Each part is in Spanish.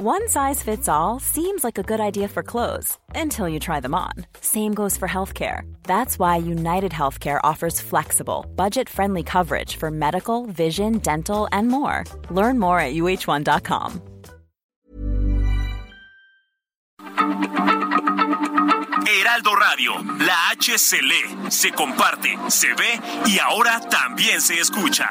One size fits all seems like a good idea for clothes until you try them on. Same goes for healthcare. That's why United Healthcare offers flexible, budget friendly coverage for medical, vision, dental, and more. Learn more at uh1.com. Heraldo Radio, la H se comparte, se ve y ahora también se escucha.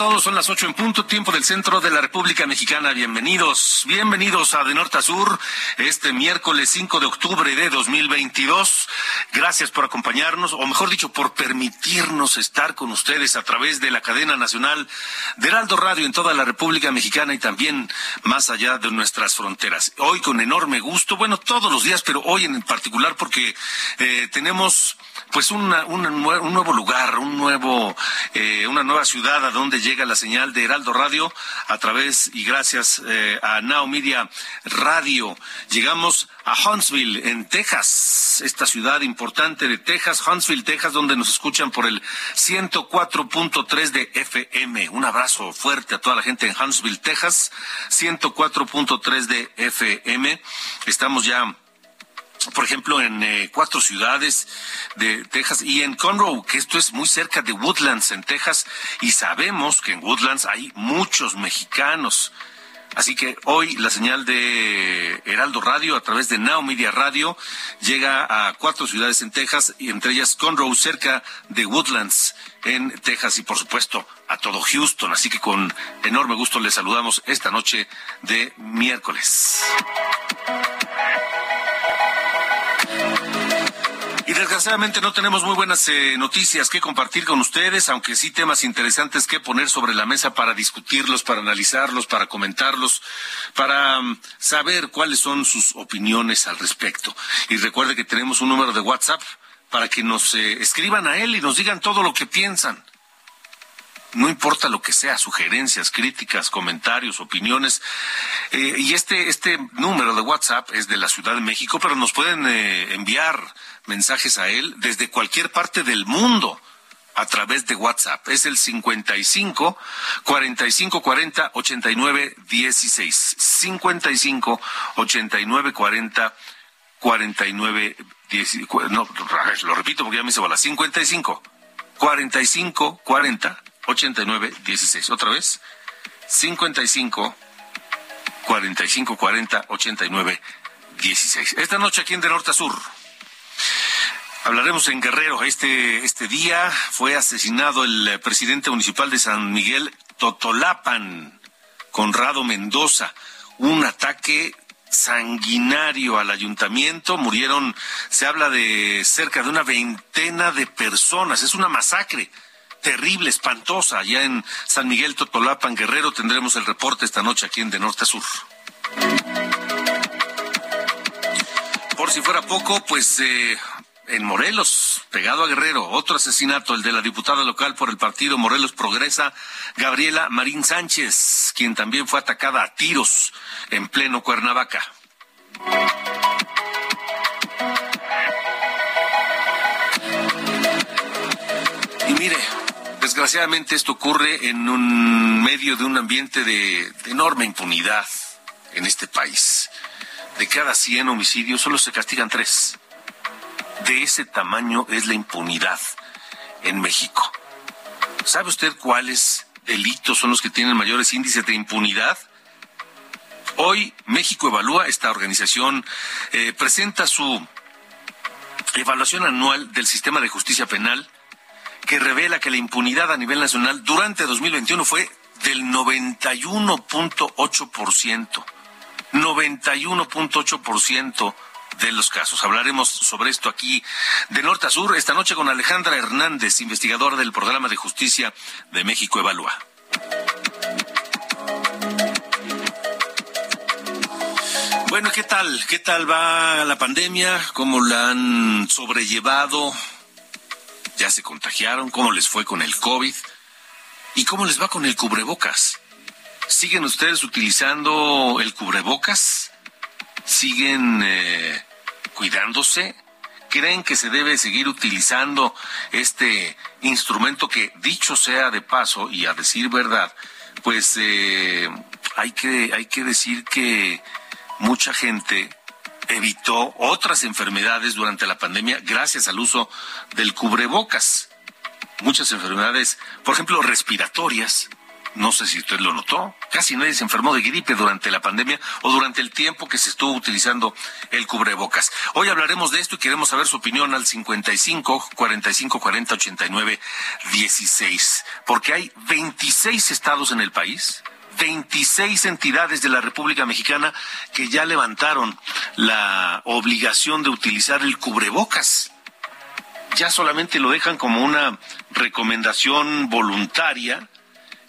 Todos. Son las ocho en punto, tiempo del centro de la República Mexicana. Bienvenidos, bienvenidos a De Norte a Sur, este miércoles 5 de octubre de 2022. Gracias por acompañarnos, o mejor dicho, por permitirnos estar con ustedes a través de la cadena nacional de Heraldo Radio en toda la República Mexicana y también más allá de nuestras fronteras. Hoy con enorme gusto, bueno, todos los días, pero hoy en particular porque eh, tenemos pues una, un nuevo lugar, un nuevo, eh, una nueva ciudad a donde llega la señal de Heraldo Radio a través y gracias eh, a Now Media Radio. Llegamos a Huntsville, en Texas, esta ciudad importante de Texas, Huntsville, Texas, donde nos escuchan por el 104.3 de FM. Un abrazo fuerte a toda la gente en Huntsville, Texas, 104.3 de FM. Estamos ya por ejemplo, en eh, cuatro ciudades de Texas y en Conroe, que esto es muy cerca de Woodlands, en Texas, y sabemos que en Woodlands hay muchos mexicanos. Así que hoy la señal de Heraldo Radio a través de Now Media Radio llega a cuatro ciudades en Texas y entre ellas Conroe, cerca de Woodlands en Texas y por supuesto a todo Houston. Así que con enorme gusto les saludamos esta noche de miércoles. Y desgraciadamente no tenemos muy buenas eh, noticias que compartir con ustedes, aunque sí temas interesantes que poner sobre la mesa para discutirlos, para analizarlos, para comentarlos, para um, saber cuáles son sus opiniones al respecto. Y recuerde que tenemos un número de WhatsApp para que nos eh, escriban a él y nos digan todo lo que piensan no importa lo que sea, sugerencias, críticas, comentarios, opiniones. Eh, y este, este número de WhatsApp es de la Ciudad de México, pero nos pueden enviar mensajes a él desde cualquier parte del mundo a través de WhatsApp. Es el 55 45 40 89 16. 55 89 40 49 16. No, lo repito porque ya me hice bola. 55 45 40 89 16. Otra vez, 55 45 40 89 16. Esta noche aquí en De Norte a Sur. Hablaremos en Guerrero. Este, este día fue asesinado el presidente municipal de San Miguel Totolapan, Conrado Mendoza. Un ataque sanguinario al ayuntamiento. Murieron, se habla de cerca de una veintena de personas. Es una masacre terrible, espantosa, allá en San Miguel Totolapan, Guerrero. Tendremos el reporte esta noche aquí en De Norte a Sur. Por si fuera poco, pues eh, en Morelos, pegado a Guerrero, otro asesinato, el de la diputada local por el partido Morelos Progresa, Gabriela Marín Sánchez, quien también fue atacada a tiros en pleno Cuernavaca. Y mire, desgraciadamente esto ocurre en un medio de un ambiente de, enorme impunidad en este país. De cada 100 homicidios solo se castigan tres. De ese tamaño es la impunidad en México. ¿Sabe usted cuáles delitos son los que tienen mayores índices de impunidad? Hoy México Evalúa, esta organización, eh, presenta su evaluación anual del sistema de justicia penal que revela que la impunidad a nivel nacional durante 2021 fue del 91.8%. 91.8% de los casos. Hablaremos sobre esto aquí de norte a sur esta noche con Alejandra Hernández, investigadora del programa de justicia de México Evalúa. Bueno, ¿qué tal? ¿Qué tal va la pandemia? ¿Cómo la han sobrellevado? ¿Ya se contagiaron? ¿Cómo les fue con el COVID? ¿Y cómo les va con el cubrebocas? ¿Siguen ustedes utilizando el cubrebocas? ¿Siguen eh, cuidándose? ¿Creen que se debe seguir utilizando este instrumento que, dicho sea de paso y a decir verdad, pues eh, hay, que, hay que decir que mucha gente evitó otras enfermedades durante la pandemia gracias al uso del cubrebocas. Muchas enfermedades, por ejemplo, respiratorias, no sé si usted lo notó, casi nadie se enfermó de gripe durante la pandemia o durante el tiempo que se estuvo utilizando el cubrebocas. Hoy hablaremos de esto y queremos saber su opinión al 55 45 40 89 16, porque hay 26 estados en el país 26 entidades de la República Mexicana que ya levantaron la obligación de utilizar el cubrebocas. Ya solamente lo dejan como una recomendación voluntaria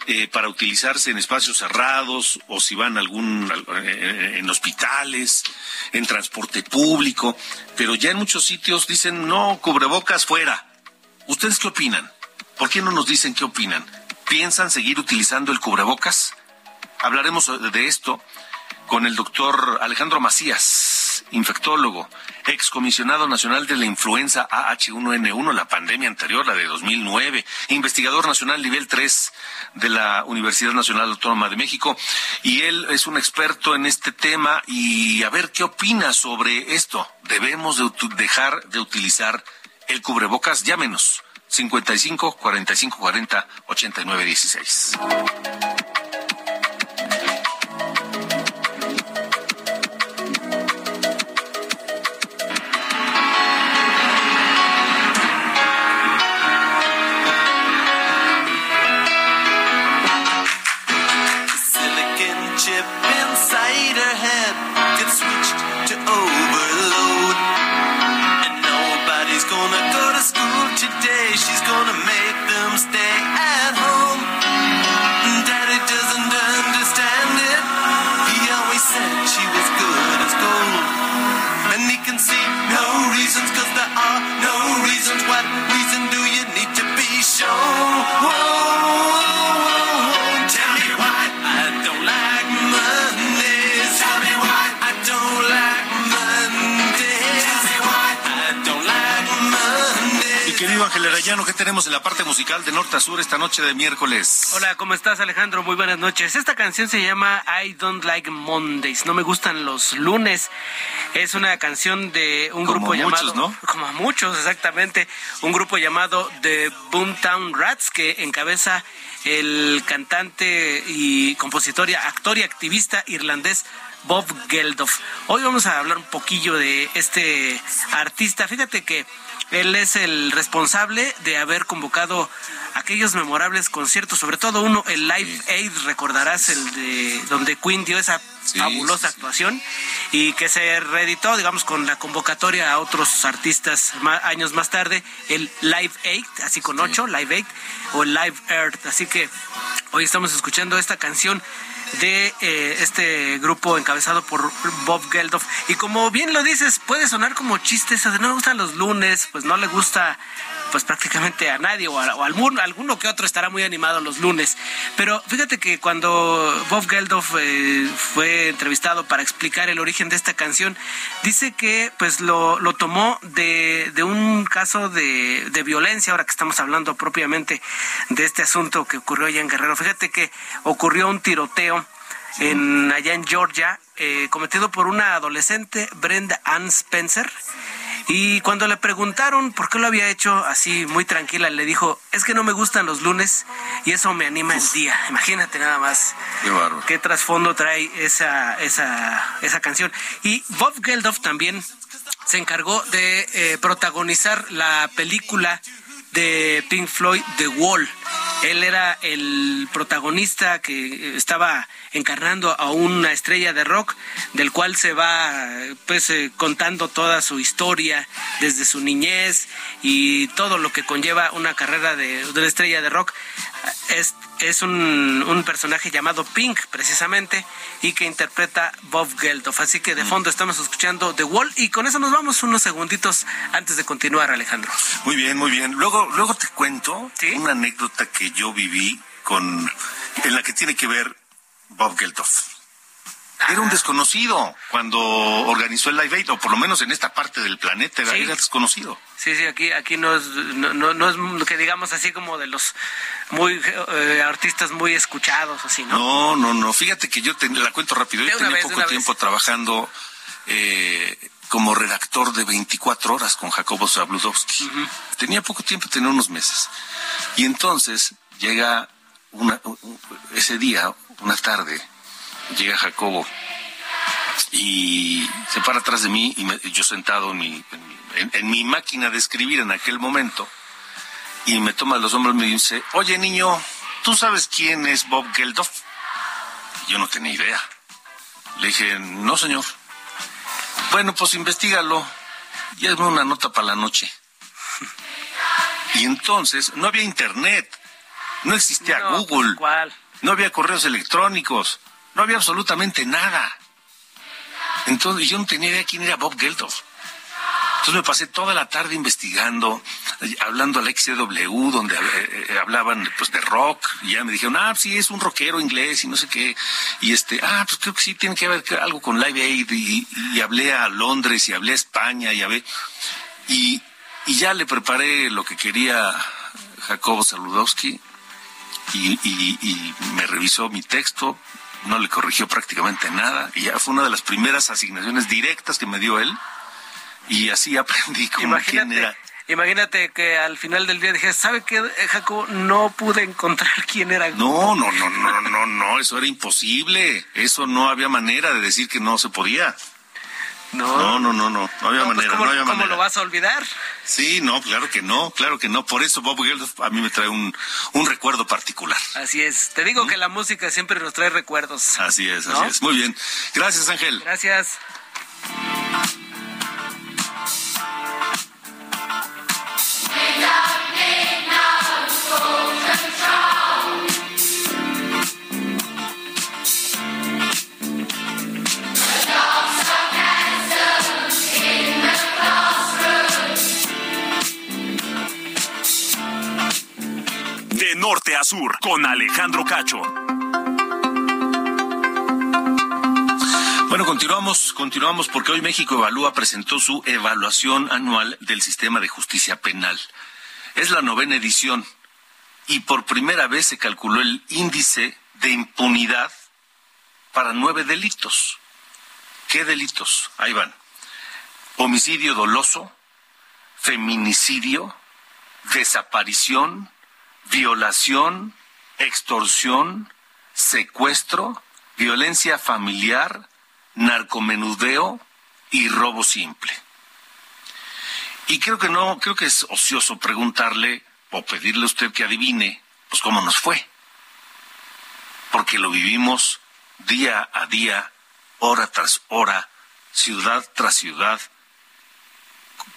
eh, para utilizarse en espacios cerrados o si van algún eh, en hospitales, en transporte público, pero ya en muchos sitios dicen no cubrebocas fuera. ¿Ustedes qué opinan? ¿Por qué no nos dicen qué opinan? ¿Piensan seguir utilizando el cubrebocas? Hablaremos de esto con el doctor Alejandro Macías, infectólogo, excomisionado nacional de la influenza AH1N1, la pandemia anterior, la de 2009, investigador nacional nivel 3 de la Universidad Nacional Autónoma de México, y él es un experto en este tema y a ver qué opina sobre esto. Debemos de dejar de utilizar el cubrebocas, llámenos 55 45 40 89 16. ¿Qué tenemos en la parte musical de norte a sur esta noche de miércoles? Hola, ¿cómo estás Alejandro? Muy buenas noches. Esta canción se llama I Don't Like Mondays, no me gustan los lunes. Es una canción de un grupo muchos, llamado... ¿no? Como muchos, exactamente. Un grupo llamado The Boomtown Rats que encabeza el cantante y compositor, actor y activista irlandés Bob Geldof. Hoy vamos a hablar un poquillo de este artista. Fíjate que él es el responsable de haber convocado aquellos memorables conciertos, sobre todo uno, el Live Aid, recordarás el de donde Queen dio esa fabulosa actuación y que se reeditó, digamos, con la convocatoria a otros artistas años más tarde, el Live Aid, así con ocho, Live Aid o Live Earth. Así que hoy estamos escuchando esta canción de eh, este grupo encabezado por Bob Geldof. Y como bien lo dices, puede sonar como chiste eso de no me gustan los lunes, pues no le gusta pues prácticamente a nadie o, a, alguno, que otro estará muy animado los lunes. Pero fíjate que cuando Bob Geldof eh, fue entrevistado para explicar el origen de esta canción, dice que pues lo, lo tomó de, de un caso de, de violencia, ahora que estamos hablando propiamente de este asunto que ocurrió allá en Guerrero. Fíjate que ocurrió un tiroteo en allá en Georgia, eh, cometido por una adolescente, Brenda Ann Spencer. Y cuando le preguntaron por qué lo había hecho así muy tranquila, le dijo, es que no me gustan los lunes y eso me anima el día. Imagínate nada más qué, trasfondo trae esa, esa, esa canción. Y Bob Geldof también se encargó de eh, protagonizar la película de Pink Floyd, The Wall Él era el protagonista que estaba encarnando a una estrella de rock, del cual se va pues eh, contando toda su historia desde su niñez y todo lo que conlleva una carrera de, de estrella de rock. Es, es un, un, personaje llamado Pink, precisamente, y que interpreta Bob Geldof. Así que de fondo estamos escuchando The Wall y con eso nos vamos unos segunditos antes de continuar, Alejandro. Muy bien, muy bien. Luego, luego te cuento una anécdota que yo viví con en la que tiene que ver Bob Geldof. Era un desconocido cuando organizó el Live Aid, o por lo menos en esta parte del planeta era, desconocido. Sí, sí, aquí, aquí no, es, no, es que digamos así como de los muy eh, artistas muy escuchados, así, ¿no? No, no, no. Fíjate que yo te, la cuento rápido. Yo tenía poco tiempo trabajando eh, como redactor de 24 horas con Jacobo Zabludowski. Tenía poco tiempo, tenía unos meses. Y entonces llega una, ese día, una tarde, llega Jacobo y se para atrás de mí y yo sentado en mi, en, mi, máquina de escribir en aquel momento y me toma los hombros y me dice, oye niño, ¿tú sabes quién es Bob Geldof? Yo no tenía idea. Le dije, no señor. Bueno, pues investigalo y hazme una nota para la noche. y entonces no había internet, no existía Google, no había correos electrónicos. No había absolutamente nada. Entonces yo no tenía idea quién era Bob Geldof. Entonces me pasé toda la tarde investigando, hablando al XCW, donde eh, eh, hablaban pues de rock, y ya me dijeron, ah, sí, es un rockero inglés y no sé qué. Y este, ah, pues creo que sí tiene que ver algo con Live Aid, y, hablé a Londres, y hablé a España, y hablé, y, y ya le preparé lo que quería Jacobo Saludowski, y me revisó mi texto, no le corrigió prácticamente nada y ya fue una de las primeras asignaciones directas que me dio él y así aprendí como quién era. Imagínate que al final del día dije, ¿sabe qué, Jacob? No pude encontrar quién era. No, no, no, no, no, no, eso era imposible. Eso no había manera de decir que no se podía. No, no, no, no, no, había pues, manera, ¿cómo, no había ¿cómo lo vas a olvidar? Sí, no, claro que no, claro que no. Por eso Bob Geldof a mí me trae un, un recuerdo particular. Así es. Te digo que la música siempre nos trae recuerdos. Así es, así es. Muy bien. Gracias, Ángel. Gracias. Norte a sur con Alejandro Cacho. Bueno, continuamos, continuamos porque hoy México Evalúa presentó su evaluación anual del sistema de justicia penal. Es la novena edición y por primera vez se calculó el índice de impunidad para nueve delitos. ¿Qué delitos? Ahí van. Homicidio doloso, feminicidio, desaparición, violación, extorsión, secuestro, violencia familiar, narcomenudeo y robo simple. Y creo que no, creo que es ocioso preguntarle o pedirle a usted que adivine, pues cómo nos fue. Porque lo vivimos día a día, hora tras hora, ciudad tras ciudad,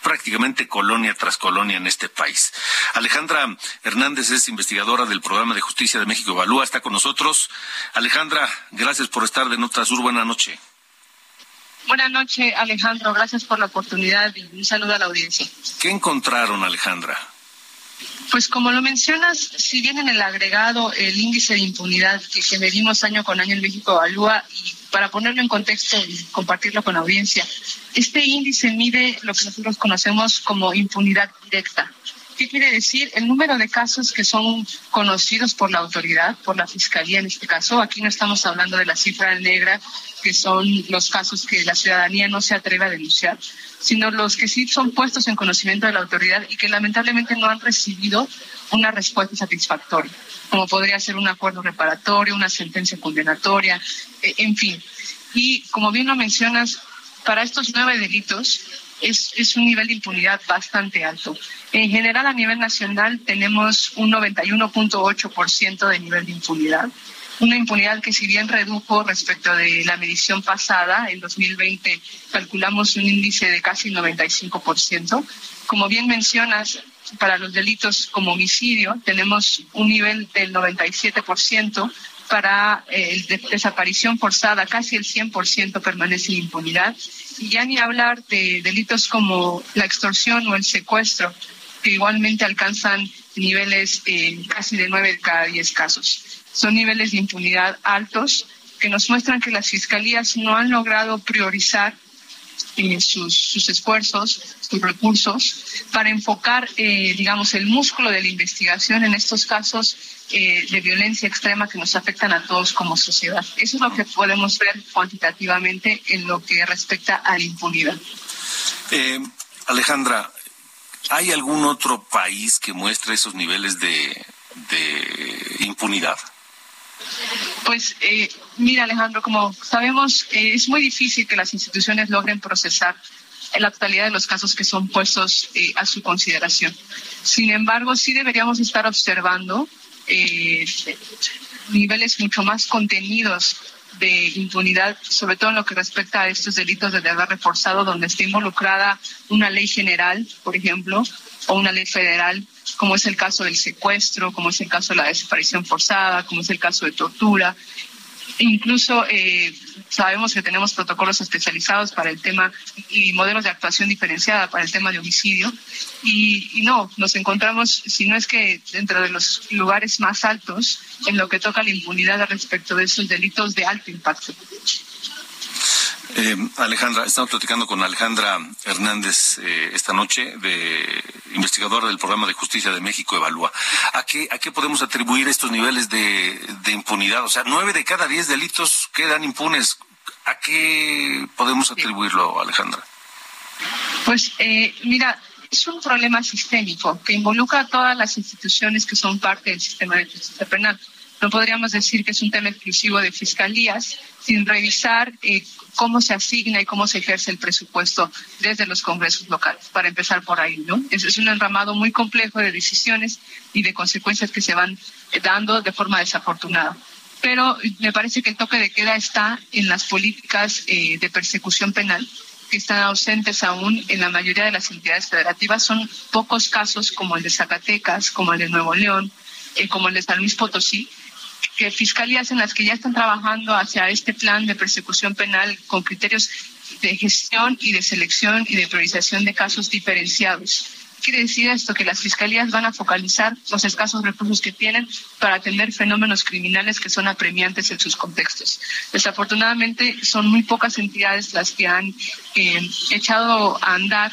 prácticamente colonia tras colonia en este país. Alejandra Hernández es investigadora del Programa de Justicia de México Evalúa, está con nosotros. Alejandra, gracias por estar de Nota Sur. Buenas noches. Buenas noches, Alejandro. Gracias por la oportunidad y un saludo a la audiencia. ¿Qué encontraron, Alejandra? Pues como lo mencionas, si bien en el agregado el índice de impunidad que, medimos año con año en México evalúa, y para ponerlo en contexto y compartirlo con la audiencia, este índice mide lo que nosotros conocemos como impunidad directa. ¿Qué quiere decir? El número de casos que son conocidos por la autoridad, por la fiscalía en este caso. Aquí no estamos hablando de la cifra negra, que son los casos que la ciudadanía no se atreve a denunciar, sino los que sí son puestos en conocimiento de la autoridad y que lamentablemente no han recibido una respuesta satisfactoria, como podría ser un acuerdo reparatorio, una sentencia condenatoria, e, en fin. Y como bien lo mencionas, para estos nueve delitos, es, es un nivel de impunidad bastante alto. En general, a nivel nacional, tenemos un 91.8% de nivel de impunidad una impunidad que si bien redujo respecto de la medición pasada, en 2020 calculamos un índice de casi 95%. Como bien mencionas, para los delitos como homicidio tenemos un nivel del 97%, para eh, desaparición forzada casi el 100% permanece en impunidad. Y ya ni hablar de delitos como la extorsión o el secuestro, que igualmente alcanzan niveles eh, casi de 9 de cada 10 casos. Son niveles de impunidad altos que nos muestran que las fiscalías no han logrado priorizar eh, sus, esfuerzos, sus recursos, para enfocar, eh, digamos, el músculo de la investigación en estos casos eh, de violencia extrema que nos afectan a todos como sociedad. Eso es lo que podemos ver cuantitativamente en lo que respecta a la impunidad. Alejandra, ¿hay algún otro país que muestre esos niveles de impunidad? Pues eh, mira Alejandro, como sabemos, eh, es muy difícil que las instituciones logren procesar la totalidad de los casos que son puestos eh, a su consideración. Sin embargo, sí deberíamos estar observando niveles mucho más contenidos de impunidad, sobre todo en lo que respecta a estos delitos de deber reforzado, donde está involucrada una ley general, por ejemplo, o una ley federal, como es el caso del secuestro, como es el caso de la desaparición forzada, como es el caso de tortura. Incluso eh, sabemos que tenemos protocolos especializados para el tema y modelos de actuación diferenciada para el tema de homicidio. Y, y, no, nos encontramos, si no es que dentro de los lugares más altos en lo que toca la impunidad respecto de esos delitos de alto impacto. Eh, Alejandra, estamos platicando con Alejandra Hernández eh, esta noche, de investigadora del programa de justicia de México Evalúa. ¿A qué, ¿A qué podemos atribuir estos niveles de, impunidad? O sea, nueve de cada diez delitos quedan impunes. ¿A qué podemos atribuirlo, Alejandra? Pues eh, mira, es un problema sistémico que involucra a todas las instituciones que son parte del sistema de justicia penal. No podríamos decir que es un tema exclusivo de fiscalías sin revisar eh, cómo se asigna y cómo se ejerce el presupuesto desde los congresos locales, para empezar por ahí, ¿no? Es, un enramado muy complejo de decisiones y de consecuencias que se van eh, dando de forma desafortunada. Pero me parece que el toque de queda está en las políticas eh, de persecución penal que están ausentes aún en la mayoría de las entidades federativas. Son pocos casos como el de Zacatecas, como el de Nuevo León, eh, como el de San Luis Potosí, que fiscalías en las que ya están trabajando hacia este plan de persecución penal con criterios de gestión y de selección y de priorización de casos diferenciados. Quiere decir esto que las fiscalías van a focalizar los escasos recursos que tienen para atender fenómenos criminales que son apremiantes en sus contextos. Desafortunadamente son muy pocas entidades las que han eh, echado a andar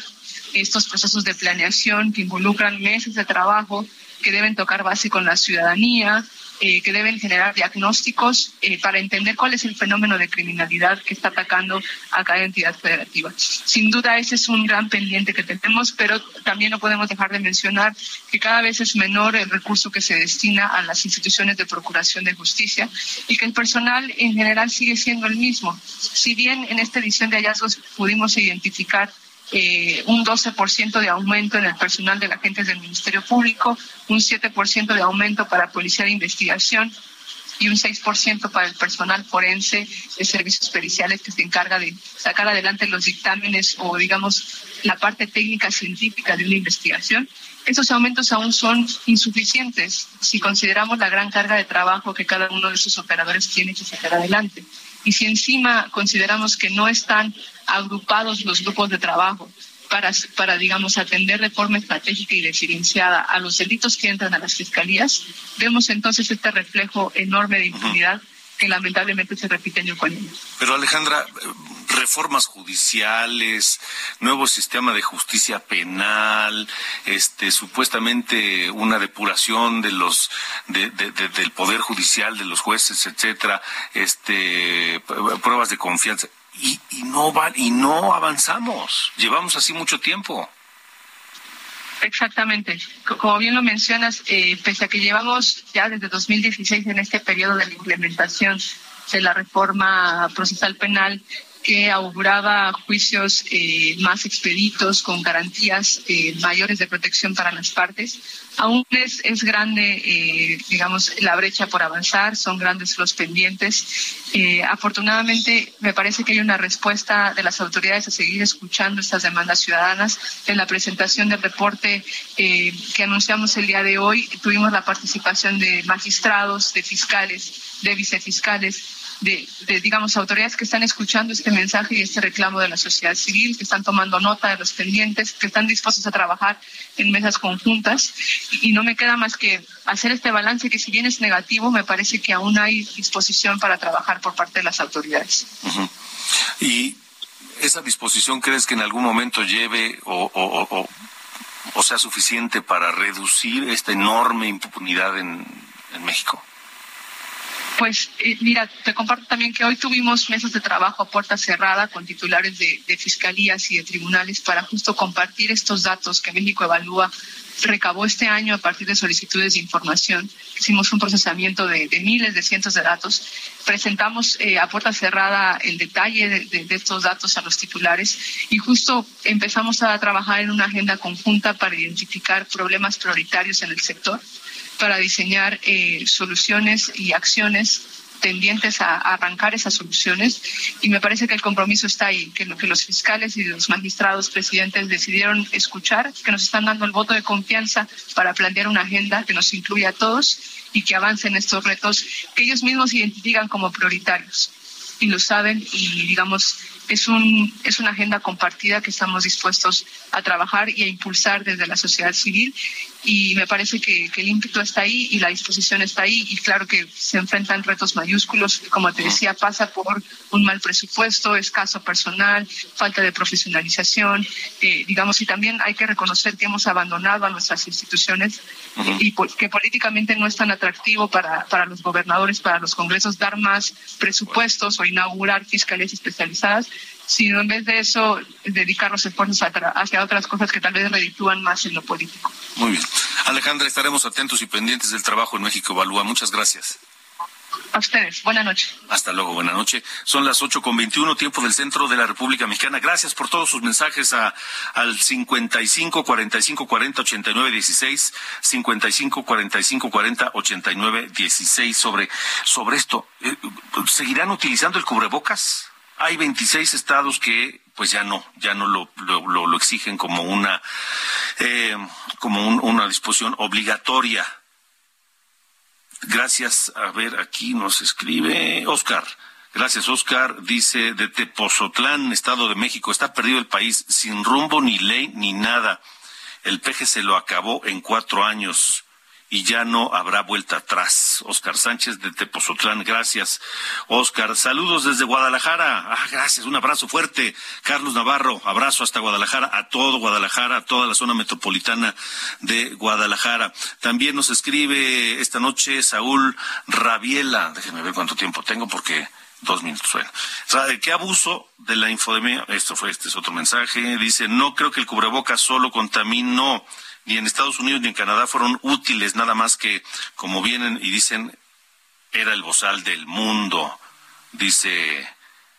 estos procesos de planeación que involucran meses de trabajo que deben tocar base con la ciudadanía, eh, que deben generar diagnósticos eh, para entender cuál es el fenómeno de criminalidad que está atacando a cada entidad federativa. Sin duda ese es un gran pendiente que tenemos, pero también no podemos dejar de mencionar que cada vez es menor el recurso que se destina a las instituciones de procuración de justicia y que el personal en general sigue siendo el mismo. Si bien en esta edición de hallazgos pudimos identificar eh, un 12% de aumento en el personal de la agentes del Ministerio Público, un 7% de aumento para Policía de Investigación y un 6% para el personal forense de servicios periciales que se encarga de sacar adelante los dictámenes o, digamos, la parte técnica científica de una investigación. Esos aumentos aún son insuficientes si consideramos la gran carga de trabajo que cada uno de esos operadores tiene que sacar adelante. Y si encima consideramos que no están agrupados los grupos de trabajo para, para, digamos, atender de forma estratégica y diferenciada a los delitos que entran a las fiscalías, vemos entonces este reflejo enorme de impunidad que lamentablemente se repite año con año. Pero Alejandra, reformas judiciales, nuevo sistema de justicia penal, este, supuestamente una depuración de los del poder judicial, de los jueces, etcétera, este, pruebas de confianza y, y no va, y no avanzamos. Llevamos así mucho tiempo. Exactamente. Como bien lo mencionas, eh, pese a que llevamos ya desde 2016 en este periodo de la implementación de la reforma procesal penal, que auguraba juicios eh, más expeditos con garantías eh, mayores de protección para las partes. Aún es, es grande, eh, digamos, la brecha por avanzar, son grandes los pendientes. afortunadamente, me parece que hay una respuesta de las autoridades a seguir escuchando estas demandas ciudadanas. En la presentación del reporte que anunciamos el día de hoy, tuvimos la participación de magistrados, de fiscales, de vicefiscales de, digamos, autoridades que están escuchando este mensaje y este reclamo de la sociedad civil, que están tomando nota de los pendientes, que están dispuestos a trabajar en mesas conjuntas. Y, no me queda más que hacer este balance que si bien es negativo, me parece que aún hay disposición para trabajar por parte de las autoridades. Y esa disposición crees que en algún momento lleve o, o, sea suficiente para reducir esta enorme impunidad en México? Pues eh, mira, te comparto también que hoy tuvimos mesas de trabajo a puerta cerrada con titulares de, fiscalías y de tribunales para justo compartir estos datos que México evalúa recabó este año a partir de solicitudes de información. Hicimos un procesamiento de, miles, de cientos de datos. Presentamos eh, a puerta cerrada el detalle de, de, estos datos a los titulares y justo empezamos a trabajar en una agenda conjunta para identificar problemas prioritarios en el sector para diseñar eh, soluciones y acciones tendientes a, arrancar esas soluciones. Y me parece que el compromiso está ahí, que lo que los fiscales y los magistrados presidentes decidieron escuchar, que nos están dando el voto de confianza para plantear una agenda que nos incluya a todos y que avancen estos retos que ellos mismos identifican como prioritarios y lo saben y digamos es un es una agenda compartida que estamos dispuestos a trabajar y a impulsar desde la sociedad civil. Y me parece que, el ímpetu está ahí y la disposición está ahí. Y claro que se enfrentan retos mayúsculos, como te decía, pasa por un mal presupuesto, escaso personal, falta de profesionalización, eh, digamos, y también hay que reconocer que hemos abandonado a nuestras instituciones y que políticamente no es tan atractivo para, para los gobernadores, para los congresos dar más presupuestos inaugurar fiscalías especializadas sino en vez de eso dedicar los esfuerzos hacia otras cosas que tal vez reditúan más en lo político. Muy bien. Alejandra, estaremos atentos y pendientes del trabajo en México Evalúa. Muchas gracias. A ustedes. Buenas noches. Hasta luego. Buenas noches. Son las ocho con veintiuno, tiempo del centro de la República Mexicana. Gracias por todos sus mensajes a, al 55 45 40 89 16, 55 45 40 89 16 sobre, sobre esto. Eh, ¿Seguirán utilizando el cubrebocas? Hay 26 estados que pues ya no, ya no lo, lo, lo exigen como una, eh, como una disposición obligatoria. Gracias. A ver, aquí nos escribe Oscar. Gracias, Oscar. Dice de Tepozotlán, Estado de México. Está perdido el país, sin rumbo, ni ley, ni nada. El peje se lo acabó en cuatro años y ya no habrá vuelta atrás. Oscar Sánchez de Tepozotlán, gracias. Oscar, saludos desde Guadalajara. Ah, gracias, un abrazo fuerte. Carlos Navarro, abrazo hasta Guadalajara, a todo Guadalajara, a toda la zona metropolitana de Guadalajara. También nos escribe esta noche Saúl Rabiela. Déjenme ver cuánto tiempo tengo porque dos minutos. Bueno, qué abuso de la infodemia. Esto fue, este es otro mensaje. Dice, no creo que el cubrebocas solo contaminó ni en Estados Unidos ni en Canadá fueron útiles, nada más que, como vienen y dicen, era el bozal del mundo, dice,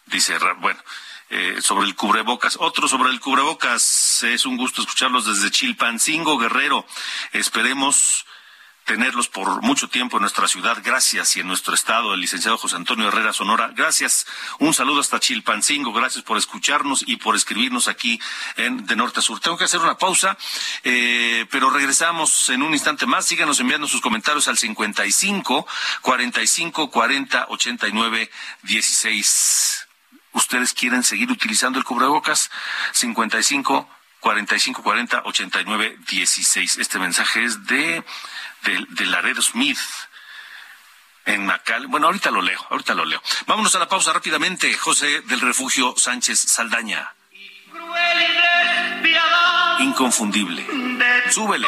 dice, bueno, eh, sobre el cubrebocas. Otro sobre el cubrebocas, es un gusto escucharlos desde Chilpancingo, Guerrero. Esperemos tenerlos por mucho tiempo en nuestra ciudad. Gracias. Y en nuestro estado, el licenciado José Antonio Herrera Sonora. Gracias. Un saludo hasta Chilpancingo. Gracias por escucharnos y por escribirnos aquí en De Norte a Sur. Tengo que hacer una pausa, eh, pero regresamos en un instante más. Síganos enviando sus comentarios al 55 45 40 89 16. ¿Ustedes quieren seguir utilizando el cubrebocas? 55 45 40 89 16. Este mensaje es de de, de Laredo Smith en Macal. Bueno, ahorita lo leo, ahorita lo leo. Vámonos a la pausa rápidamente. José del Refugio Sánchez Saldaña. Inconfundible. Súbele.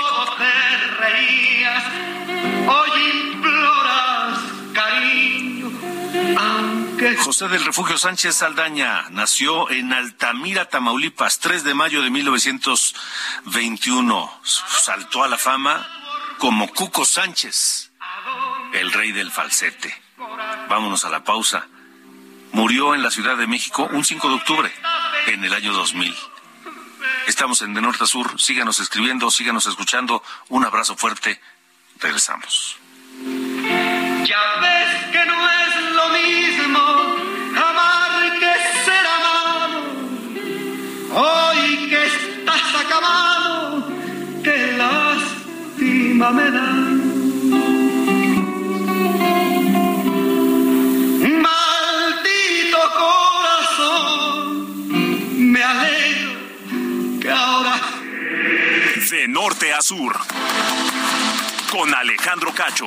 José del Refugio Sánchez Saldaña nació en Altamira, Tamaulipas, 3 de mayo de 1921. Saltó a la fama como Cuco Sánchez, el rey del falsete. Vámonos a la pausa. murió en la Ciudad de México un 5 de octubre en el año 2000. Estamos en De Norte a Sur. Síganos escribiendo, síganos escuchando. Un abrazo fuerte. Regresamos. Me. Maldito corazón, me alegro que ahora De norte a sur. Con Alejandro Cacho.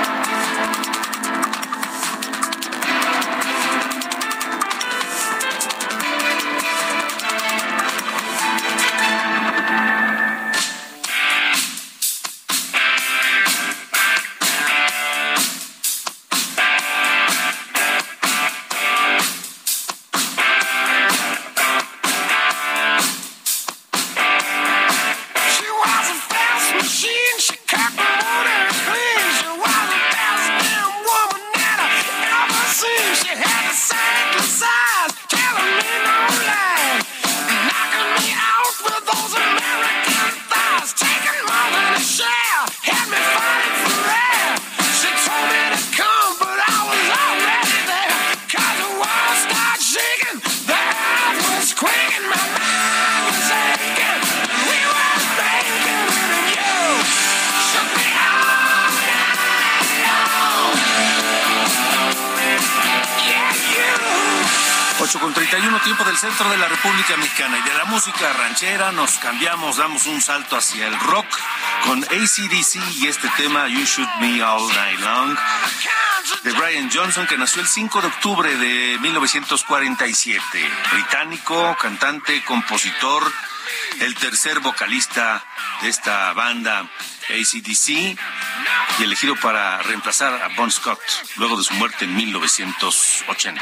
Un salto hacia el rock con ACDC y este tema You Shoot Me All Night Long de Brian Johnson que nació el 5 de octubre de 1947. Británico, cantante, compositor, el tercer vocalista de esta banda ACDC y elegido para reemplazar a Bon Scott luego de su muerte en 1980.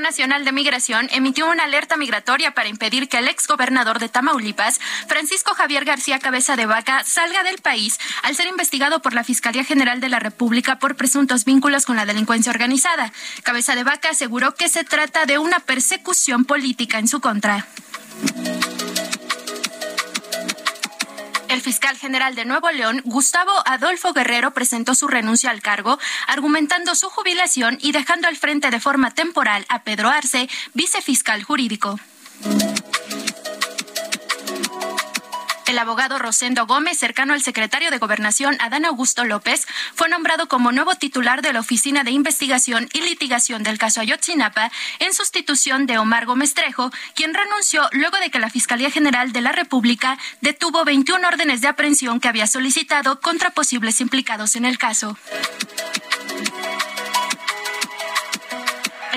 Nacional de Migración emitió una alerta migratoria para impedir que el exgobernador de Tamaulipas, Francisco Javier García Cabeza de Vaca, salga del país al ser investigado por la Fiscalía General de la República por presuntos vínculos con la delincuencia organizada. Cabeza de Vaca aseguró que se trata de una persecución política en su contra. El fiscal general de Nuevo León, Gustavo Adolfo Guerrero, presentó su renuncia al cargo, argumentando su jubilación y dejando al frente de forma temporal a Pedro Arce, vicefiscal jurídico. El abogado Rosendo Gómez, cercano al secretario de Gobernación Adán Augusto López, fue nombrado como nuevo titular de la Oficina de Investigación y Litigación del caso Ayotzinapa en sustitución de Omar Gómez Trejo, quien renunció luego de que la Fiscalía General de la República detuvo 21 órdenes de aprehensión que había solicitado contra posibles implicados en el caso.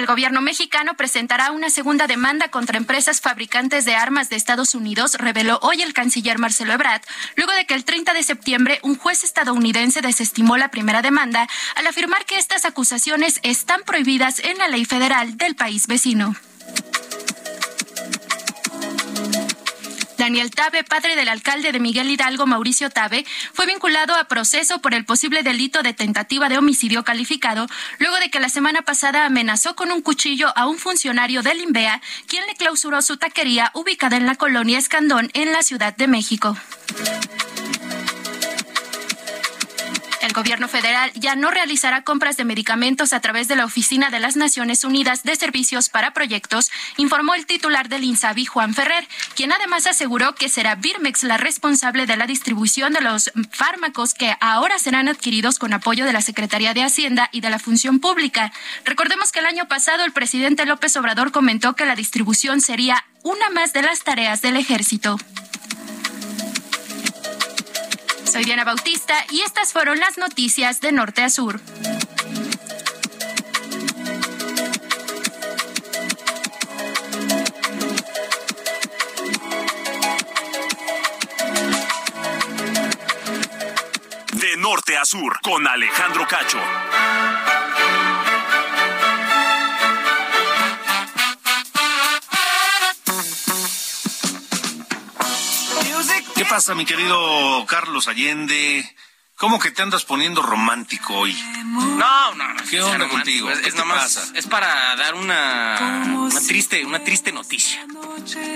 El gobierno mexicano presentará una segunda demanda contra empresas fabricantes de armas de Estados Unidos, reveló hoy el canciller Marcelo Ebrard, luego de que el 30 de septiembre un juez estadounidense desestimó la primera demanda al afirmar que estas acusaciones están prohibidas en la ley federal del país vecino. Daniel Tabe, padre del alcalde de Miguel Hidalgo, Mauricio Tabe, fue vinculado a proceso por el posible delito de tentativa de homicidio calificado, luego de que la semana pasada amenazó con un cuchillo a un funcionario del INVEA, quien le clausuró su taquería ubicada en la colonia Escandón, en la Ciudad de México. El gobierno federal ya no realizará compras de medicamentos a través de la Oficina de las Naciones Unidas de Servicios para Proyectos, informó el titular del INSABI, Juan Ferrer, quien además aseguró que será Birmex la responsable de la distribución de los fármacos que ahora serán adquiridos con apoyo de la Secretaría de Hacienda y de la Función Pública. Recordemos que el año pasado el presidente López Obrador comentó que la distribución sería una más de las tareas del ejército. Soy Diana Bautista y estas fueron las noticias de Norte a Sur. De norte a sur, con Alejandro Cacho. ¿Qué pasa, mi querido Carlos Allende? ¿Cómo que te andas poniendo romántico hoy? No, no, no. ¿Qué onda contigo? Es, ¿Qué es te nomás- pasa? es para dar una, una triste, una triste noticia.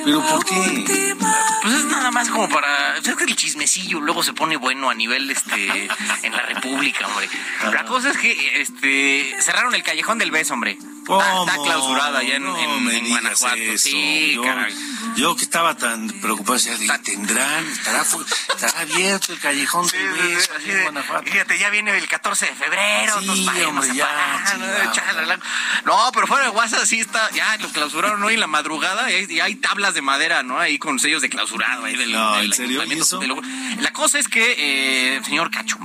¿Pero por qué? Pues es nada más como para. Es que el chismecillo luego se pone bueno a nivel este en la República, hombre. La cosa es que este cerraron el callejón del beso, hombre. Está, está ¿Cómo? clausurado allá en, No en- me en digas Guanajuato. eso. Sí, yo, caray. yo que estaba tan preocupado, decía, dije, ¿tendrán? ¿Estará, fu- ¿Estará abierto el callejón del beso en de- Guanajuato? Fíjate, ya viene el 14 de febrero. Sí, nos hombre, ya, parar, ¿no? pero fuera de WhatsApp sí está, ya lo clausuraron hoy en la madrugada y hay, y hay tablas de madera, ¿no? Ahí con sellos de clausurado. Ahí del, No, del ¿en serio? La cosa es que, eh, señor Cacho,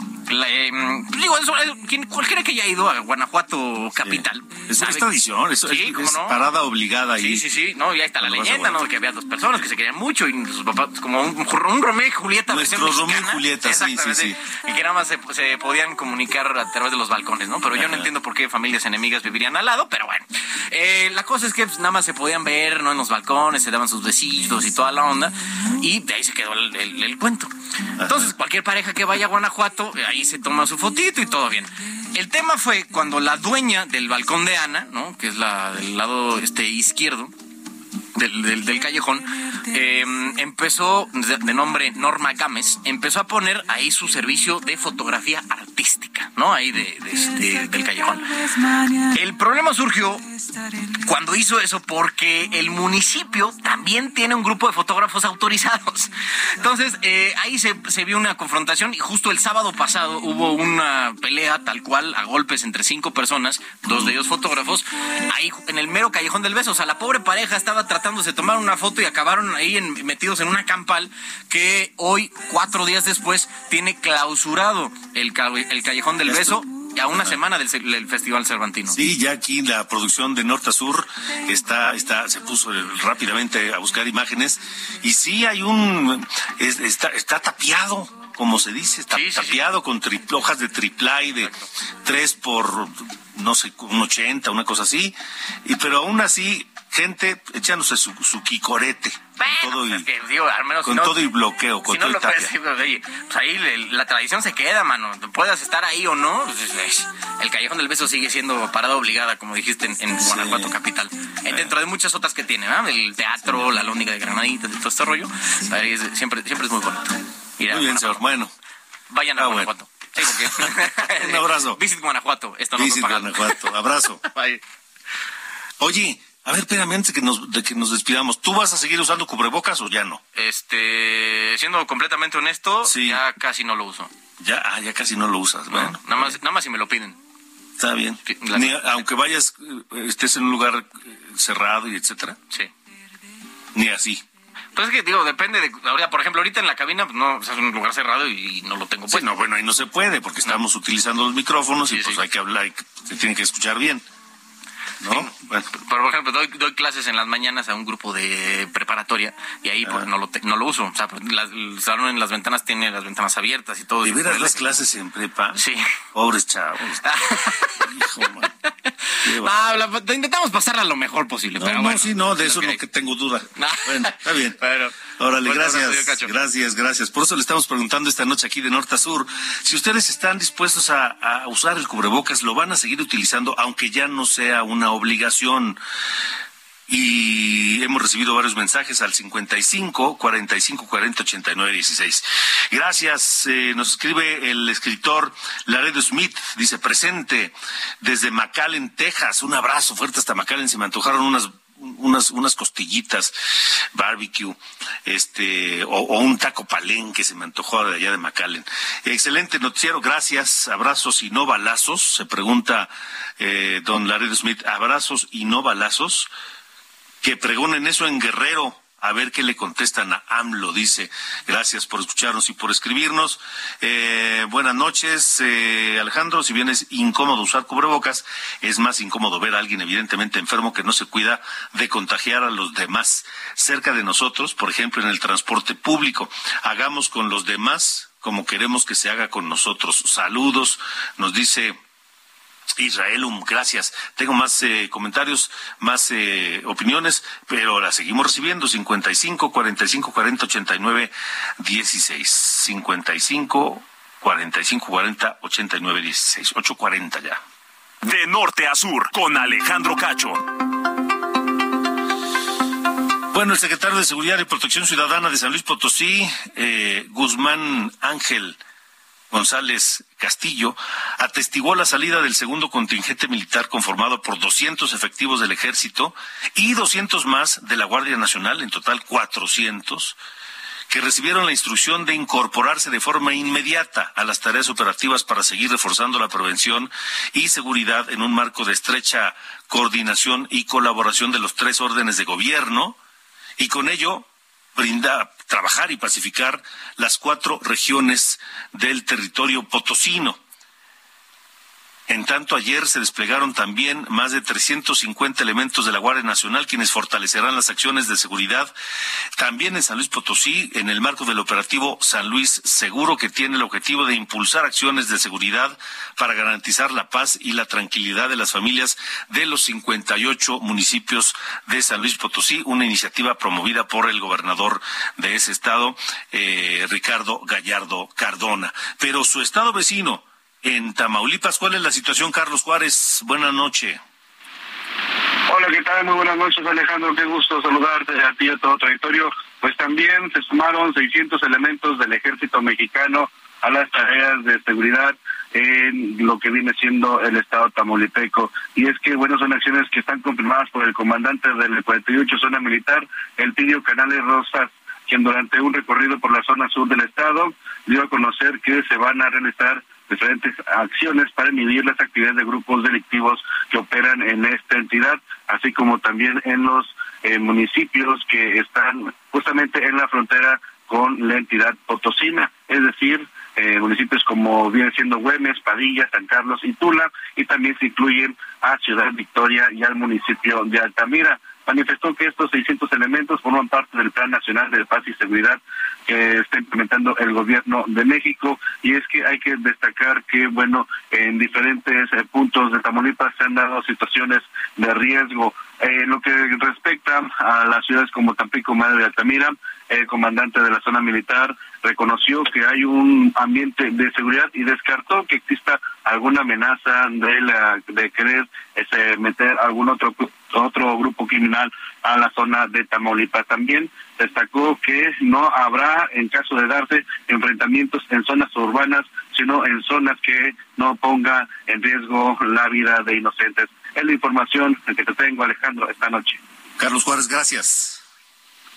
eh, pues digo, eso, eh, cualquiera que haya ido a Guanajuato capital. Es, sabe es tradición, Sí, es, ¿cómo es no? parada obligada ahí. Sí, sí, sí, no, ya está la leyenda, ¿no? Que había dos personas que se querían mucho y sus papás, como un, un Romeo y Julieta. Nuestro Romeo y. Julieta, sí, sí, Exactamente. Y que nada más se, se podían comunicar a través de los balcones, ¿no? Pero yo no entiendo por qué familias enemigas vivirían al lado, pero bueno. Eh, la cosa es que pues, nada más se podían ver, ¿no? En los balcones, se daban sus besitos y toda la onda. Y de ahí se quedó el, el- el cuento. Entonces, cualquier pareja que vaya a Guanajuato, eh, se toma su fotito y todo bien. El tema fue cuando la dueña del balcón de Ana, ¿no? Que es la del lado este izquierdo, del, callejón, eh, empezó, de, de nombre Norma Gámez, empezó a poner ahí su servicio de fotografía artística, ¿no? Ahí de, de del callejón. El problema surgió cuando hizo eso porque el municipio también tiene un grupo de fotógrafos autorizados. Entonces, eh, ahí se, se vio una confrontación y justo el sábado pasado hubo una pelea tal cual a golpes entre cinco personas, dos de ellos fotógrafos, ahí en el mero callejón del beso. O sea, la pobre pareja estaba tratándose de tomar una foto y acabaron ahí en- metidos en una campal que hoy, cuatro días después, tiene clausurado el, el callejón del beso a una semana del, Festival Cervantino. Sí, ya aquí la producción de Norte a Sur está, está, se puso rápidamente a buscar imágenes y sí hay un, es- está, está tapiado, como se dice, está Sí, sí, sí. tapiado con tri- hojas de triplay de tres por, no sé, un 80, una cosa así, y pero aún así, gente echándose su, su quicorete, Bueno, con todo y, pues, que, digo, al menos con si no- todo y bloqueo, con si no y pues, oye, pues ahí le- la tradición se queda, mano. Puedas estar ahí o no, pues, es- es- el Callejón del Beso sigue siendo parada obligada, como dijiste, en, en Guanajuato capital. Eh, dentro de muchas otras que tiene, ¿verdad? El teatro, la lóndiga de Granaditas todo este rollo. Ahí es- siempre, siempre es muy bonito. Ir Muy bien, señor. Bueno, Vayan a Ah, bueno. Guanajuato. Sí, porque... Un abrazo. Visit Guanajuato. Esto no Visit. Guanajuato. Abrazo. Bye. Oye, a ver, espérame, antes de que, nos, de que nos despidamos, ¿tú vas a seguir usando cubrebocas o ya no? Este, siendo completamente honesto, Sí. ya casi no lo uso. Ya, ah, ya casi no lo usas. Bueno, Nada más, nada más si me lo piden. está bien. La- Ni- aunque vayas, eh, estés en un lugar eh, cerrado y etcétera, Sí. ni así. Pues es que digo, depende de. Ahorita, por ejemplo, ahorita en la cabina, pues no, o sea, es un lugar cerrado y no lo tengo Pues puesto. no, bueno, ahí no se puede porque estamos utilizando los micrófonos y pues hay que hablar, que- se tiene que escuchar bien. ¿No? Bueno, Por ejemplo, doy, doy clases en las mañanas a un grupo de preparatoria y ahí Ah. pues no lo te- no lo uso. O sea, pues, las- el salón en las ventanas tiene las ventanas abiertas y todo. ¿de y veras las clases en prepa? Sí. Pobres chavos. Hijo, man. La- te intentamos pasarla lo mejor posible. No, pero no, bueno, sí, no, de es eso es que lo que tengo duda. No. Bueno, está bien. Bueno. Órale, abrazo, gracias. Gracias, gracias. Por eso le estamos preguntando esta noche aquí de norte a sur. Si ustedes están dispuestos a, a usar el cubrebocas, lo van a seguir utilizando, aunque ya no sea una obligación. Y hemos recibido varios mensajes al 55 45 40 89 16. Gracias. eh, nos escribe el escritor Laredo Smith. Dice presente desde McAllen, Texas. Un abrazo fuerte hasta McAllen. Se me antojaron unas unas unas costillitas barbecue este o, un taco palenque se me antojó de allá de McAllen. Excelente noticiero gracias. Abrazos y no balazos se pregunta eh, don Laredo Smith. Abrazos y no balazos. Que pregonen eso en Guerrero. A ver qué le contestan a AMLO, dice. Gracias por escucharnos y por escribirnos. Eh, buenas noches, eh, Alejandro. Si bien es incómodo usar cubrebocas, es más incómodo ver a alguien evidentemente enfermo que no se cuida de contagiar a los demás. Cerca de nosotros, por ejemplo, en el transporte público. Hagamos con los demás como queremos que se haga con nosotros. Saludos, nos dice Israelum, gracias. Tengo más eh, comentarios, más eh, opiniones, pero las seguimos recibiendo. 55 45 40 89 16. 55 45 40 89 16. 840 ya. De norte a sur, con Alejandro Cacho. Bueno, el secretario de Seguridad y Protección Ciudadana de San Luis Potosí, eh, Guzmán Ángel González Castillo, atestiguó la salida del segundo contingente militar conformado por 200 efectivos del ejército y 200 más de la Guardia Nacional, en total 400, que recibieron la instrucción de incorporarse de forma inmediata a las tareas operativas para seguir reforzando la prevención y seguridad en un marco de estrecha coordinación y colaboración de los tres órdenes de gobierno y con ello brinda trabajar y pacificar las cuatro regiones del territorio potosino. En tanto, ayer se desplegaron también más de 350 elementos de la Guardia Nacional, quienes fortalecerán las acciones de seguridad también en San Luis Potosí, en el marco del operativo San Luis Seguro, que tiene el objetivo de impulsar acciones de seguridad para garantizar la paz y la tranquilidad de las familias de los 58 municipios de San Luis Potosí, una iniciativa promovida por el gobernador de ese estado, eh, Ricardo Gallardo Cardona. Pero su estado vecino, en Tamaulipas, ¿cuál es la situación, Carlos Juárez? Buenas noches. Hola, ¿qué tal? Muy buenas noches, Alejandro. Qué gusto saludarte a ti y a todo territorio. Pues también se sumaron 600 elementos del ejército mexicano a las tareas de seguridad en lo que viene siendo el estado tamaulipeco. Y es que, bueno, son acciones que están confirmadas por el comandante del 48 Zona Militar, el Pidio Canales Rosas, quien durante un recorrido por la zona sur del estado dio a conocer que se van a realizar diferentes acciones para inhibir las actividades de grupos delictivos que operan en esta entidad, así como también en los eh, municipios que están justamente en la frontera con la entidad potosina, es decir, eh, municipios como viene siendo Güemes, Padilla, San Carlos y Tula, y también se incluyen a Ciudad Victoria y al municipio de Altamira. Manifestó que estos 600 elementos forman parte del Plan Nacional de Paz y Seguridad que está implementando el gobierno de México. Y es que hay que destacar que bueno en diferentes eh, puntos de Tamaulipas se han dado situaciones de riesgo eh, lo que respecta a las ciudades como Tampico, Madre de Altamira el comandante de la zona militar reconoció que hay un ambiente de seguridad y descartó que exista alguna amenaza de querer este, meter algún otro otro grupo criminal a la zona de Tamaulipas. También destacó que no habrá, en caso de darse, enfrentamientos en zonas urbanas, sino en zonas que no ponga en riesgo la vida de inocentes. Es la información que te tengo, Alejandro, esta noche. Carlos Juárez, gracias.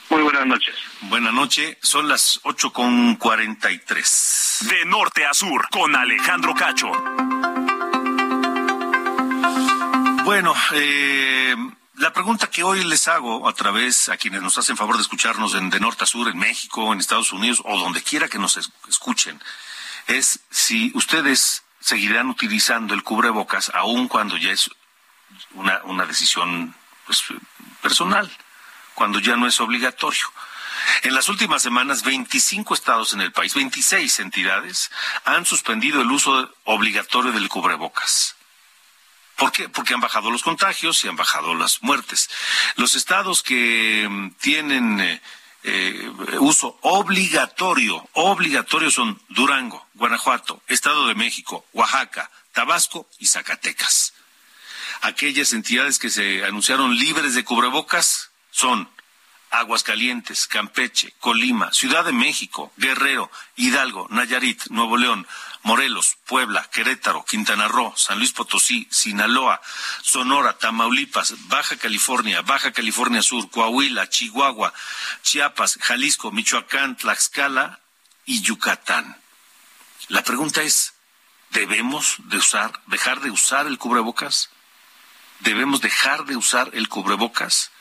Muy buenas noches. Buenas noches, son las ocho con cuarenta y tres. De norte a sur, con Alejandro Cacho. Bueno, eh, la pregunta que hoy les hago a través a quienes nos hacen favor de escucharnos en, de norte a sur, en México, en Estados Unidos o donde quiera que nos es- escuchen, es si ustedes seguirán utilizando el cubrebocas aun cuando ya es una, una decisión pues, personal, cuando ya no es obligatorio. En las últimas semanas, 25 estados en el país, 26 entidades, han suspendido el uso obligatorio del cubrebocas. ¿Por qué? Porque han bajado los contagios y han bajado las muertes. Los estados que mm, tienen eh, eh, uso obligatorio, obligatorio son Durango, Guanajuato, Estado de México, Oaxaca, Tabasco y Zacatecas. Aquellas entidades que se anunciaron libres de cubrebocas son Aguascalientes, Campeche, Colima, Ciudad de México, Guerrero, Hidalgo, Nayarit, Nuevo León, Morelos, Puebla, Querétaro, Quintana Roo, San Luis Potosí, Sinaloa, Sonora, Tamaulipas, Baja California, Baja California Sur, Coahuila, Chihuahua, Chiapas, Jalisco, Michoacán, Tlaxcala y Yucatán. La pregunta es, ¿debemos de usar, dejar de usar el cubrebocas? ¿Debemos dejar de usar el cubrebocas?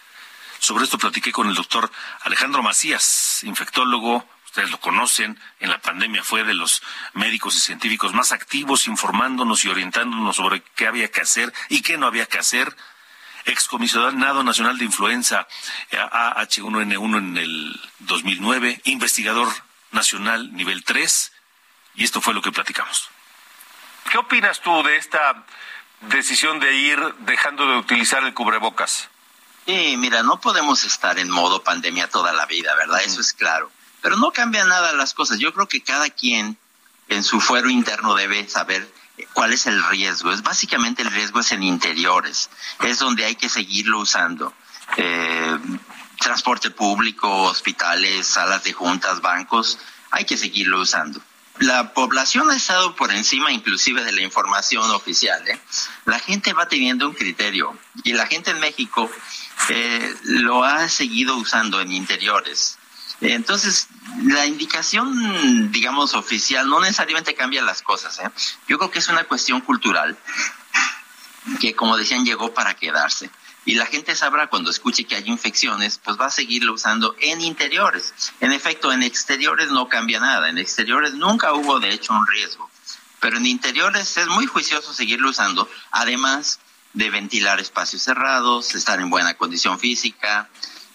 Sobre esto platiqué con el doctor Alejandro Macías, infectólogo, ustedes lo conocen, en la pandemia fue de los médicos y científicos más activos informándonos y orientándonos sobre qué había que hacer y qué no había que hacer. Excomisionado Nacional de Influenza eh, AH1N1 en el 2009, investigador nacional nivel 3, y esto fue lo que platicamos. ¿Qué opinas tú de esta decisión de ir dejando de utilizar el cubrebocas? Sí, mira, no podemos estar en modo pandemia toda la vida, ¿verdad? Eso es claro. Pero no cambia nada las cosas. Yo creo que cada quien en su fuero interno debe saber cuál es el riesgo. Es básicamente el riesgo es en interiores. Es donde hay que seguirlo usando. Eh, transporte público, hospitales, salas de juntas, bancos, hay que seguirlo usando. La población ha estado por encima inclusive de la información oficial. ¿eh? La gente va teniendo un criterio y la gente en México eh, lo ha seguido usando en interiores. Entonces, la indicación, digamos, oficial no necesariamente cambia las cosas. ¿eh? Yo creo que es una cuestión cultural que, como decían, llegó para quedarse. Y la gente sabrá cuando escuche que hay infecciones, pues va a seguirlo usando en interiores. En efecto, en exteriores no cambia nada. En exteriores nunca hubo, de hecho, un riesgo. Pero en interiores es muy juicioso seguirlo usando, además de ventilar espacios cerrados, estar en buena condición física,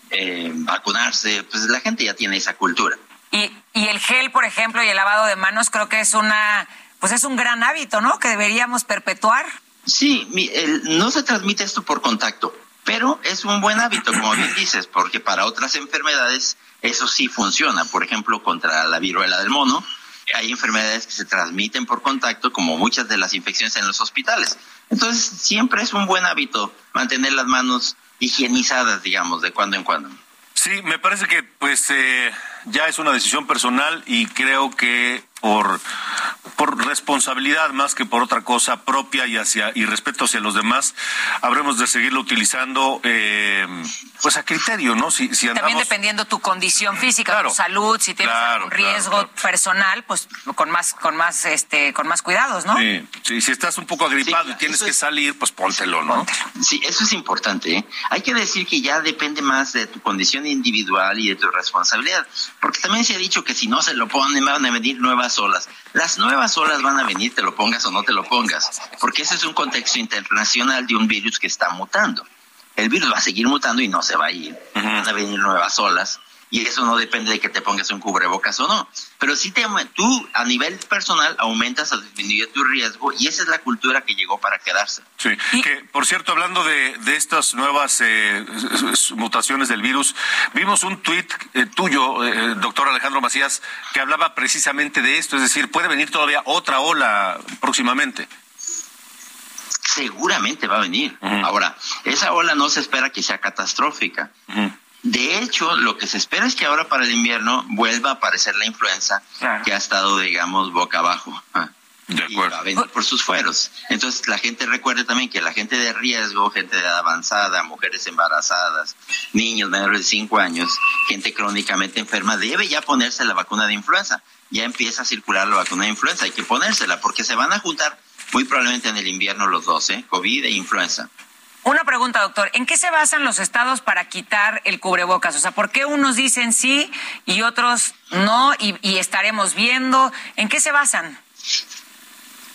eh, vacunarse. Pues la gente ya tiene esa cultura. Y, y el gel, por ejemplo, y el lavado de manos creo que es una, pues es un gran hábito, ¿no? Que deberíamos perpetuar. Sí, el- no se transmite esto por contacto, pero es un buen hábito, como bien dices, porque para otras enfermedades eso sí funciona. Por ejemplo, contra la viruela del mono, hay enfermedades que se transmiten por contacto, como muchas de las infecciones en los hospitales. Entonces, siempre es un buen hábito mantener las manos higienizadas, digamos, de cuando en cuando. Sí, me parece que pues eh, ya es una decisión personal y creo que por por responsabilidad más que por otra cosa propia y hacia y respeto hacia los demás habremos de seguirlo utilizando eh, pues a criterio, ¿no? Si, si andamos También dependiendo tu condición física, Claro. tu salud, si tienes Claro, algún riesgo claro. personal, pues con más, con más, este, con más cuidados, ¿no? Sí, sí, si estás un poco agripado y tienes que salir, pues póntelo, ¿no? Sí, eso es importante. ¿eh? Hay que decir que ya depende más de tu condición individual y de tu responsabilidad, porque también se ha dicho que si no se lo ponen van a venir nuevas olas. Las nuevas olas van a venir, te lo pongas o no te lo pongas, porque ese es un contexto internacional de un virus que está mutando. El virus va a seguir mutando y no se va a ir. Van a venir nuevas olas. Y eso no depende de que te pongas un cubrebocas o no. Pero sí te, tú a nivel personal aumentas o disminuyes tu riesgo y esa es la cultura que llegó para quedarse. Sí, que por cierto, hablando de, de estas nuevas eh, mutaciones del virus, vimos un tuit eh, tuyo, eh, doctor Alejandro Macías, que hablaba precisamente de esto, es decir, puede venir todavía otra ola próximamente. seguramente va a venir. Ahora, esa ola no se espera que sea catastrófica. De hecho, lo que se espera es que ahora para el invierno vuelva a aparecer la influenza que ha estado, digamos, boca abajo. Ah. Y va a venir por sus fueros. Entonces, la gente recuerde también que la gente de riesgo, gente de edad avanzada, mujeres embarazadas, niños menores de 5 años, gente crónicamente enferma, debe ya ponerse la vacuna de influenza. Ya empieza a circular la vacuna de influenza, hay que ponérsela porque se van a juntar muy probablemente en el invierno los dos, ¿eh? COVID e influenza. Una pregunta, doctor. ¿En qué se basan los estados para quitar el cubrebocas? O sea, ¿por qué unos dicen sí y otros no y, y estaremos viendo? ¿En qué se basan?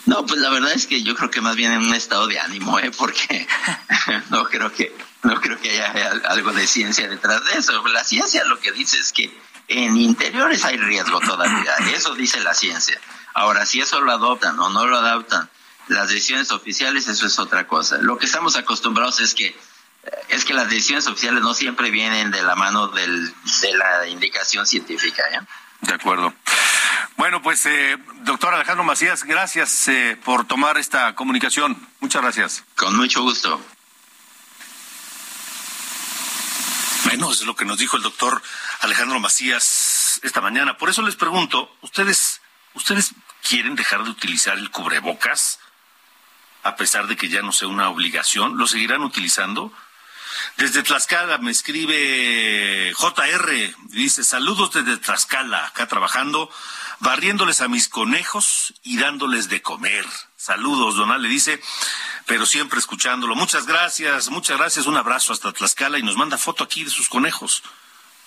No, pues la verdad es que yo creo que más bien en un estado de ánimo, ¿eh? Porque no creo que no creo que haya algo de ciencia detrás de eso. La ciencia lo que dice es que en interiores hay riesgo todavía. Eso dice la ciencia. Ahora, si eso lo adoptan o no lo adoptan, las decisiones oficiales, eso es otra cosa. Lo que estamos acostumbrados es que es que las decisiones oficiales no siempre vienen de la mano del, de la indicación científica, ¿ya? De acuerdo. Bueno, pues, eh, doctor Alejandro Macías, gracias eh, por tomar esta comunicación. Muchas gracias. Con mucho gusto. Bueno, es lo que nos dijo el doctor Alejandro Macías esta mañana. Por eso les pregunto, ¿ustedes, ¿ustedes quieren dejar de utilizar el cubrebocas? A pesar de que ya no sea una obligación, ¿lo seguirán utilizando? Desde Tlaxcala me escribe JR, dice saludos desde Tlaxcala, acá trabajando, barriéndoles a mis conejos y dándoles de comer. Saludos, Donal le dice, pero siempre escuchándolo. Muchas gracias, muchas gracias, un abrazo hasta Tlaxcala y nos manda foto aquí de sus conejos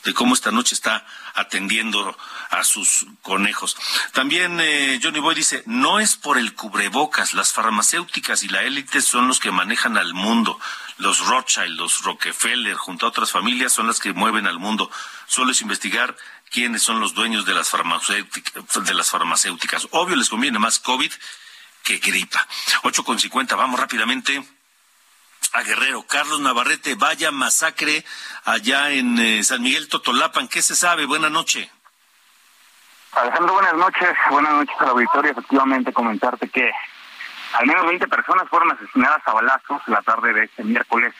de cómo esta noche está atendiendo a sus conejos. También eh, Johnny Boy dice, no es por el cubrebocas, las farmacéuticas y la élite son los que manejan al mundo. Los Rothschild, los Rockefeller, junto a otras familias, son las que mueven al mundo. Solo es investigar quiénes son los dueños de las. De las farmacéuticas. Obvio les conviene más COVID que gripa. Ocho con cincuenta, vamos rápidamente a Guerrero. Carlos Navarrete, vaya masacre allá en eh, San Miguel Totolapan. ¿Qué se sabe? Buena noche. Alejandro, buenas noches. Buenas noches al auditorio. Efectivamente, comentarte que al menos 20 personas fueron asesinadas a balazos la tarde de este miércoles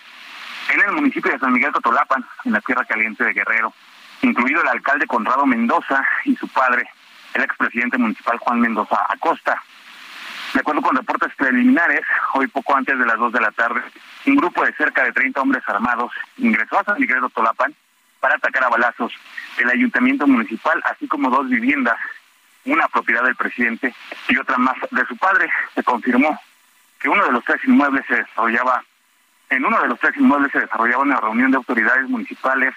en el municipio de San Miguel Totolapan, en la Tierra Caliente de Guerrero, incluido el alcalde Conrado Mendoza y su padre, el expresidente municipal Juan Mendoza Acosta. De acuerdo con reportes preliminares, hoy poco antes de las 2 de la tarde, un grupo de cerca de 30 hombres armados ingresó a San Miguel de Tolapan para atacar a balazos el ayuntamiento municipal, así como dos viviendas, una propiedad del presidente y otra más de su padre. Se confirmó que uno de los tres inmuebles se desarrollaba, en uno de los tres inmuebles se desarrollaba una reunión de autoridades municipales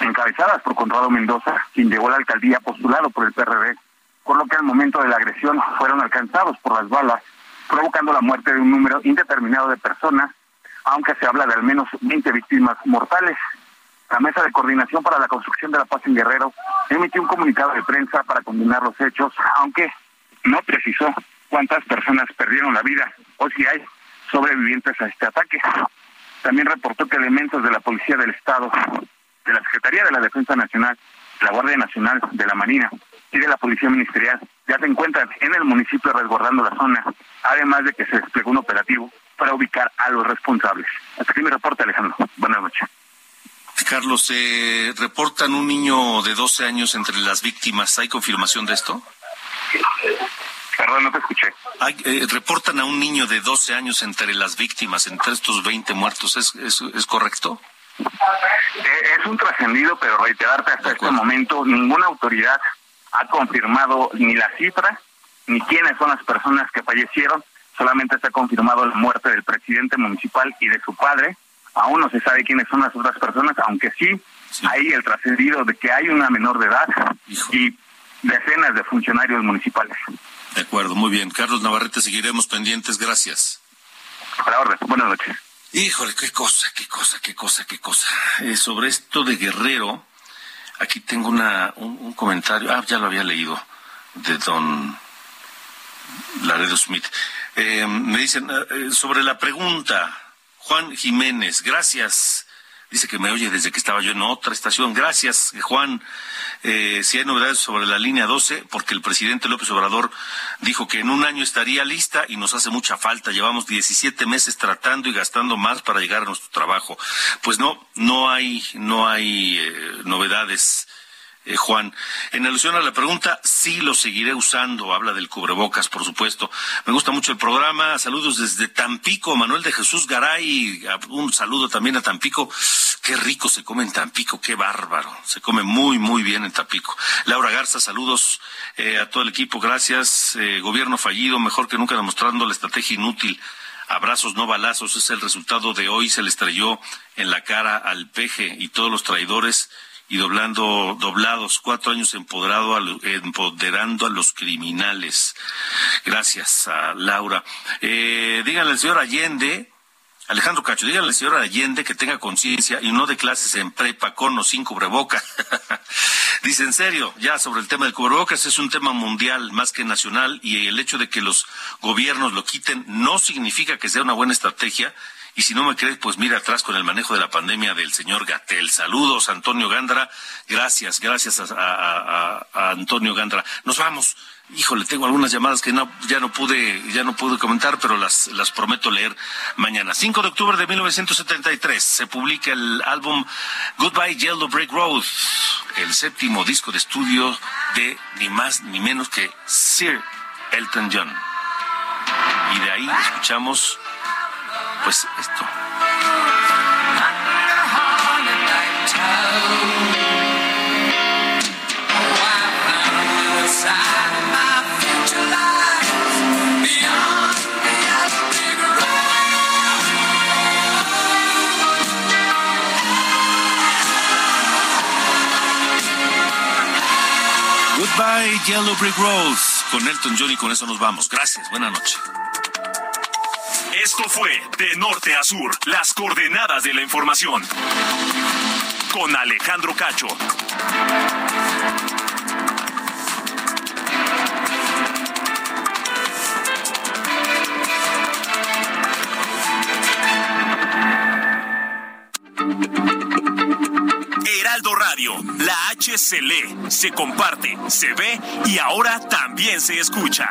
encabezadas por Conrado Mendoza, quien llegó a la alcaldía postulado por el PRD, por lo que al momento de la agresión fueron alcanzados por las balas, provocando la muerte de un número indeterminado de personas aunque se habla de al menos 20 víctimas mortales. La Mesa de Coordinación para la Construcción de la Paz en Guerrero emitió un comunicado de prensa para condenar los hechos, aunque no precisó cuántas personas perdieron la vida o si hay sobrevivientes a este ataque. También reportó que elementos de la Policía del Estado, de la Secretaría de la Defensa Nacional, la Guardia Nacional, de la Marina y de la Policía Ministerial ya se encuentran en el municipio resguardando la zona, además de que se desplegó un operativo para ubicar a los responsables. Hasta aquí mi reporte, Alejandro. Buenas noches. Carlos, se reportan un niño de 12 años entre las víctimas. ¿Hay confirmación de esto? Perdón, no te escuché. Hay, eh, reportan a un niño de 12 años entre las víctimas, entre estos 20 muertos. ¿Es, es, es correcto? Eh, es un trascendido, pero reiterarte hasta este momento, ninguna autoridad ha confirmado ni la cifra, ni quiénes son las personas que fallecieron. Solamente se ha confirmado la muerte del presidente municipal y de su padre. Aún no se sabe quiénes son las otras personas, aunque sí, hay el trascendido de que hay una menor de edad y decenas de funcionarios municipales. De acuerdo, muy bien. Carlos Navarrete, seguiremos pendientes. Gracias. A la orden. Buenas noches. Híjole, qué cosa, qué cosa, qué cosa, qué cosa. Eh, sobre esto de Guerrero, aquí tengo una, un, comentario. Ah, ya lo había leído, de don Laredo Smith. Eh, me dicen eh, sobre la pregunta, Juan Jiménez, gracias. Dice que me oye desde que estaba yo en otra estación. Gracias, Juan. Eh, si hay novedades sobre la línea 12, porque el presidente López Obrador dijo que en un año estaría lista y nos hace mucha falta. Llevamos 17 meses tratando y gastando más para llegar a nuestro trabajo. Pues no, no hay, no hay eh, novedades eh, Juan. En alusión a la pregunta, sí lo seguiré usando. Habla del cubrebocas, por supuesto. Me gusta mucho el programa. Saludos desde Tampico, Manuel de Jesús Garay. Un saludo también a Tampico. Qué rico se come en Tampico, qué bárbaro. Se come muy, muy bien en Tampico. Laura Garza, saludos eh, a todo el equipo. Gracias. Eh, gobierno fallido, mejor que nunca demostrando la estrategia inútil. Abrazos, no balazos, es el resultado de hoy. Se le estrelló en la cara al peje y todos los traidores y doblando, doblados, cuatro años empoderado empoderando a los criminales. Gracias a Laura. Eh, díganle al señor Allende, Alejandro Cacho, díganle al señor Allende que tenga conciencia y no de clases en prepa con o sin cubreboca. Dice, en serio, ya sobre el tema del cubrebocas es un tema mundial más que nacional y el hecho de que los gobiernos lo quiten no significa que sea una buena estrategia y si no me crees, pues mira atrás con el manejo de la pandemia del señor Gatel. Saludos, Antonio Gándara. Gracias, gracias a, Antonio Gándara. Nos vamos. Híjole, tengo algunas llamadas que no, ya no pude, ya no pude comentar, pero las, las prometo leer mañana. 5 de octubre de 1973 se publica el álbum Goodbye Yellow Brick Road, el séptimo disco de estudio de ni más ni menos que Sir Elton John. Y de ahí escuchamos pues esto. Goodbye Yellow Brick Roads con Elton John y con eso nos vamos. Gracias, buena noche. Esto fue De Norte a Sur, las coordenadas de la información. Con Alejandro Cacho. Heraldo Radio, la H se lee, se comparte, se ve y ahora también se escucha.